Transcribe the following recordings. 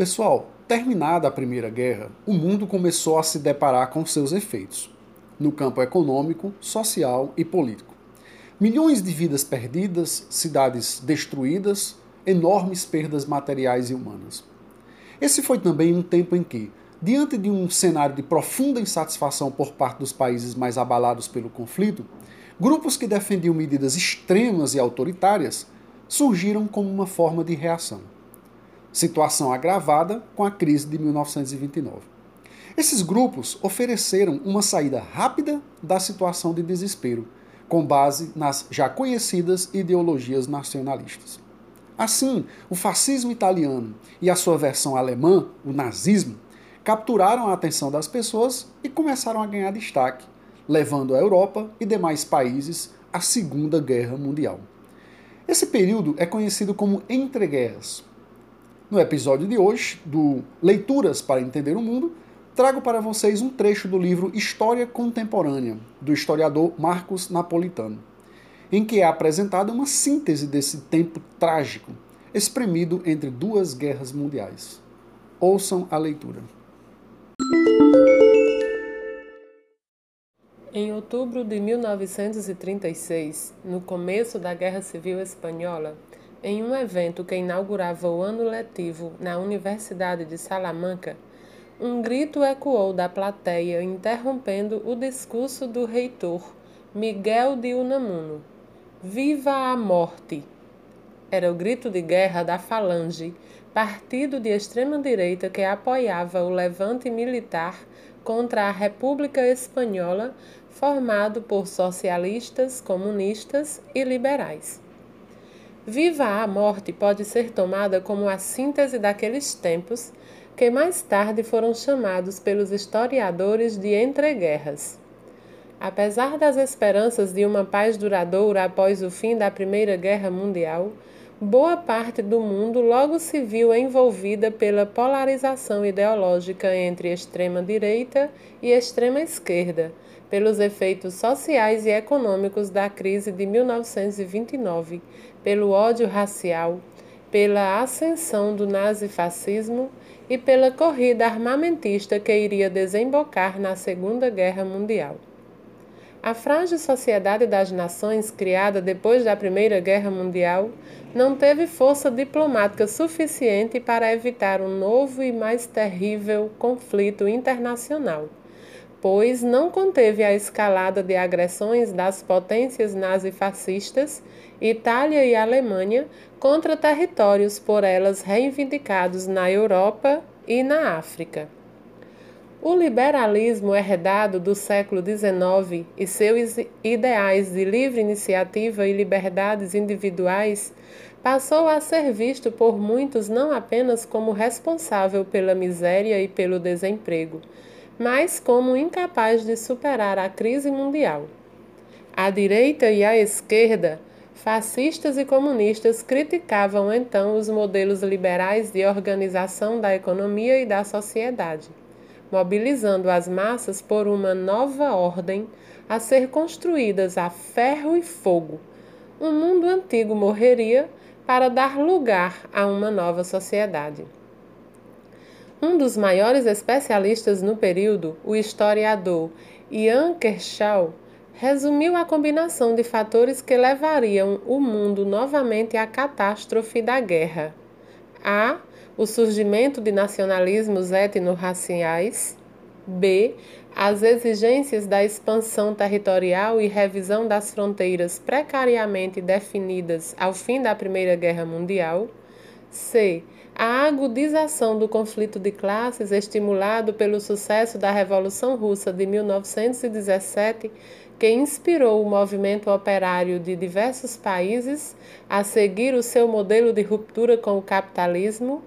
Pessoal, terminada a Primeira Guerra, o mundo começou a se deparar com seus efeitos, no campo econômico, social e político. Milhões de vidas perdidas, cidades destruídas, enormes perdas materiais e humanas. Esse foi também um tempo em que, diante de um cenário de profunda insatisfação por parte dos países mais abalados pelo conflito, grupos que defendiam medidas extremas e autoritárias surgiram como uma forma de reação situação agravada com a crise de 1929. Esses grupos ofereceram uma saída rápida da situação de desespero, com base nas já conhecidas ideologias nacionalistas. Assim, o fascismo italiano e a sua versão alemã, o nazismo, capturaram a atenção das pessoas e começaram a ganhar destaque, levando a Europa e demais países à Segunda Guerra Mundial. Esse período é conhecido como entreguerras, no episódio de hoje, do Leituras para Entender o Mundo, trago para vocês um trecho do livro História Contemporânea, do historiador Marcos Napolitano, em que é apresentada uma síntese desse tempo trágico, espremido entre duas guerras mundiais. Ouçam a leitura. Em outubro de 1936, no começo da Guerra Civil Espanhola, em um evento que inaugurava o ano letivo na Universidade de Salamanca, um grito ecoou da plateia, interrompendo o discurso do reitor, Miguel de Unamuno. Viva a morte! Era o grito de guerra da Falange, partido de extrema-direita que apoiava o levante militar contra a República Espanhola, formado por socialistas, comunistas e liberais. Viva a morte pode ser tomada como a síntese daqueles tempos que mais tarde foram chamados pelos historiadores de entreguerras. Apesar das esperanças de uma paz duradoura após o fim da Primeira Guerra Mundial, boa parte do mundo logo se viu envolvida pela polarização ideológica entre extrema-direita e extrema-esquerda, pelos efeitos sociais e econômicos da crise de 1929 pelo ódio racial, pela ascensão do nazifascismo e pela corrida armamentista que iria desembocar na Segunda Guerra Mundial. A frágil Sociedade das Nações, criada depois da Primeira Guerra Mundial, não teve força diplomática suficiente para evitar um novo e mais terrível conflito internacional pois não conteve a escalada de agressões das potências nazifascistas, Itália e Alemanha, contra territórios por elas reivindicados na Europa e na África. O liberalismo herdado do século XIX e seus ideais de livre iniciativa e liberdades individuais passou a ser visto por muitos não apenas como responsável pela miséria e pelo desemprego, mas como incapaz de superar a crise mundial. A direita e a esquerda, fascistas e comunistas, criticavam então os modelos liberais de organização da economia e da sociedade, mobilizando as massas por uma nova ordem a ser construídas a ferro e fogo. Um mundo antigo morreria para dar lugar a uma nova sociedade. Um dos maiores especialistas no período, o historiador Ian Kershaw, resumiu a combinação de fatores que levariam o mundo novamente à catástrofe da guerra. A. O surgimento de nacionalismos etno-raciais. B. As exigências da expansão territorial e revisão das fronteiras precariamente definidas ao fim da Primeira Guerra Mundial. C a agudização do conflito de classes, estimulado pelo sucesso da Revolução Russa de 1917, que inspirou o movimento operário de diversos países a seguir o seu modelo de ruptura com o capitalismo.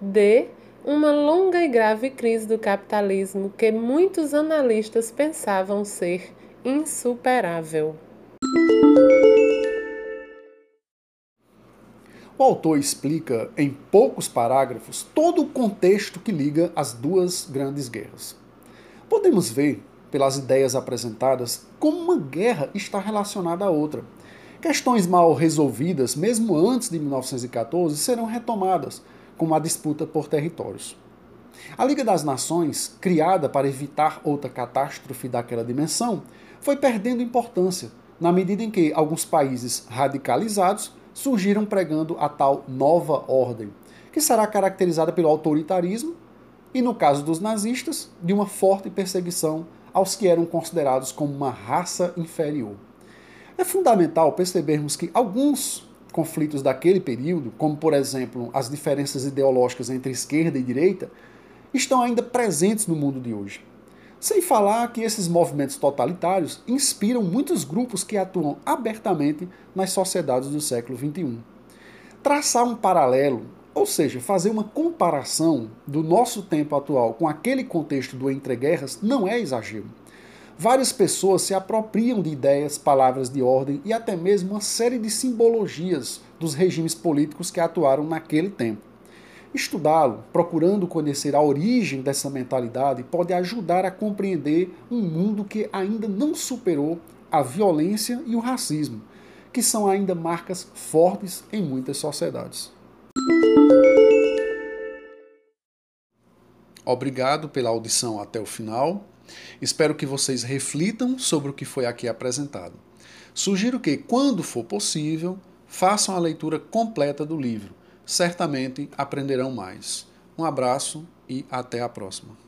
D. uma longa e grave crise do capitalismo que muitos analistas pensavam ser insuperável. O autor explica em poucos parágrafos todo o contexto que liga as duas grandes guerras. Podemos ver, pelas ideias apresentadas, como uma guerra está relacionada à outra. Questões mal resolvidas, mesmo antes de 1914, serão retomadas, como a disputa por territórios. A Liga das Nações, criada para evitar outra catástrofe daquela dimensão, foi perdendo importância na medida em que alguns países radicalizados surgiram pregando a tal nova ordem, que será caracterizada pelo autoritarismo e, no caso dos nazistas, de uma forte perseguição aos que eram considerados como uma raça inferior. É fundamental percebermos que alguns conflitos daquele período, como por exemplo as diferenças ideológicas entre esquerda e direita, estão ainda presentes no mundo de hoje. Sem falar que esses movimentos totalitários inspiram muitos grupos que atuam abertamente nas sociedades do século XXI. Traçar um paralelo, ou seja, fazer uma comparação do nosso tempo atual com aquele contexto do entreguerras, não é exagero. Várias pessoas se apropriam de ideias, palavras de ordem e até mesmo uma série de simbologias dos regimes políticos que atuaram naquele tempo. Estudá-lo, procurando conhecer a origem dessa mentalidade, pode ajudar a compreender um mundo que ainda não superou a violência e o racismo, que são ainda marcas fortes em muitas sociedades. Obrigado pela audição até o final. Espero que vocês reflitam sobre o que foi aqui apresentado. Sugiro que, quando for possível, façam a leitura completa do livro certamente aprenderão mais. Um abraço e até a próxima.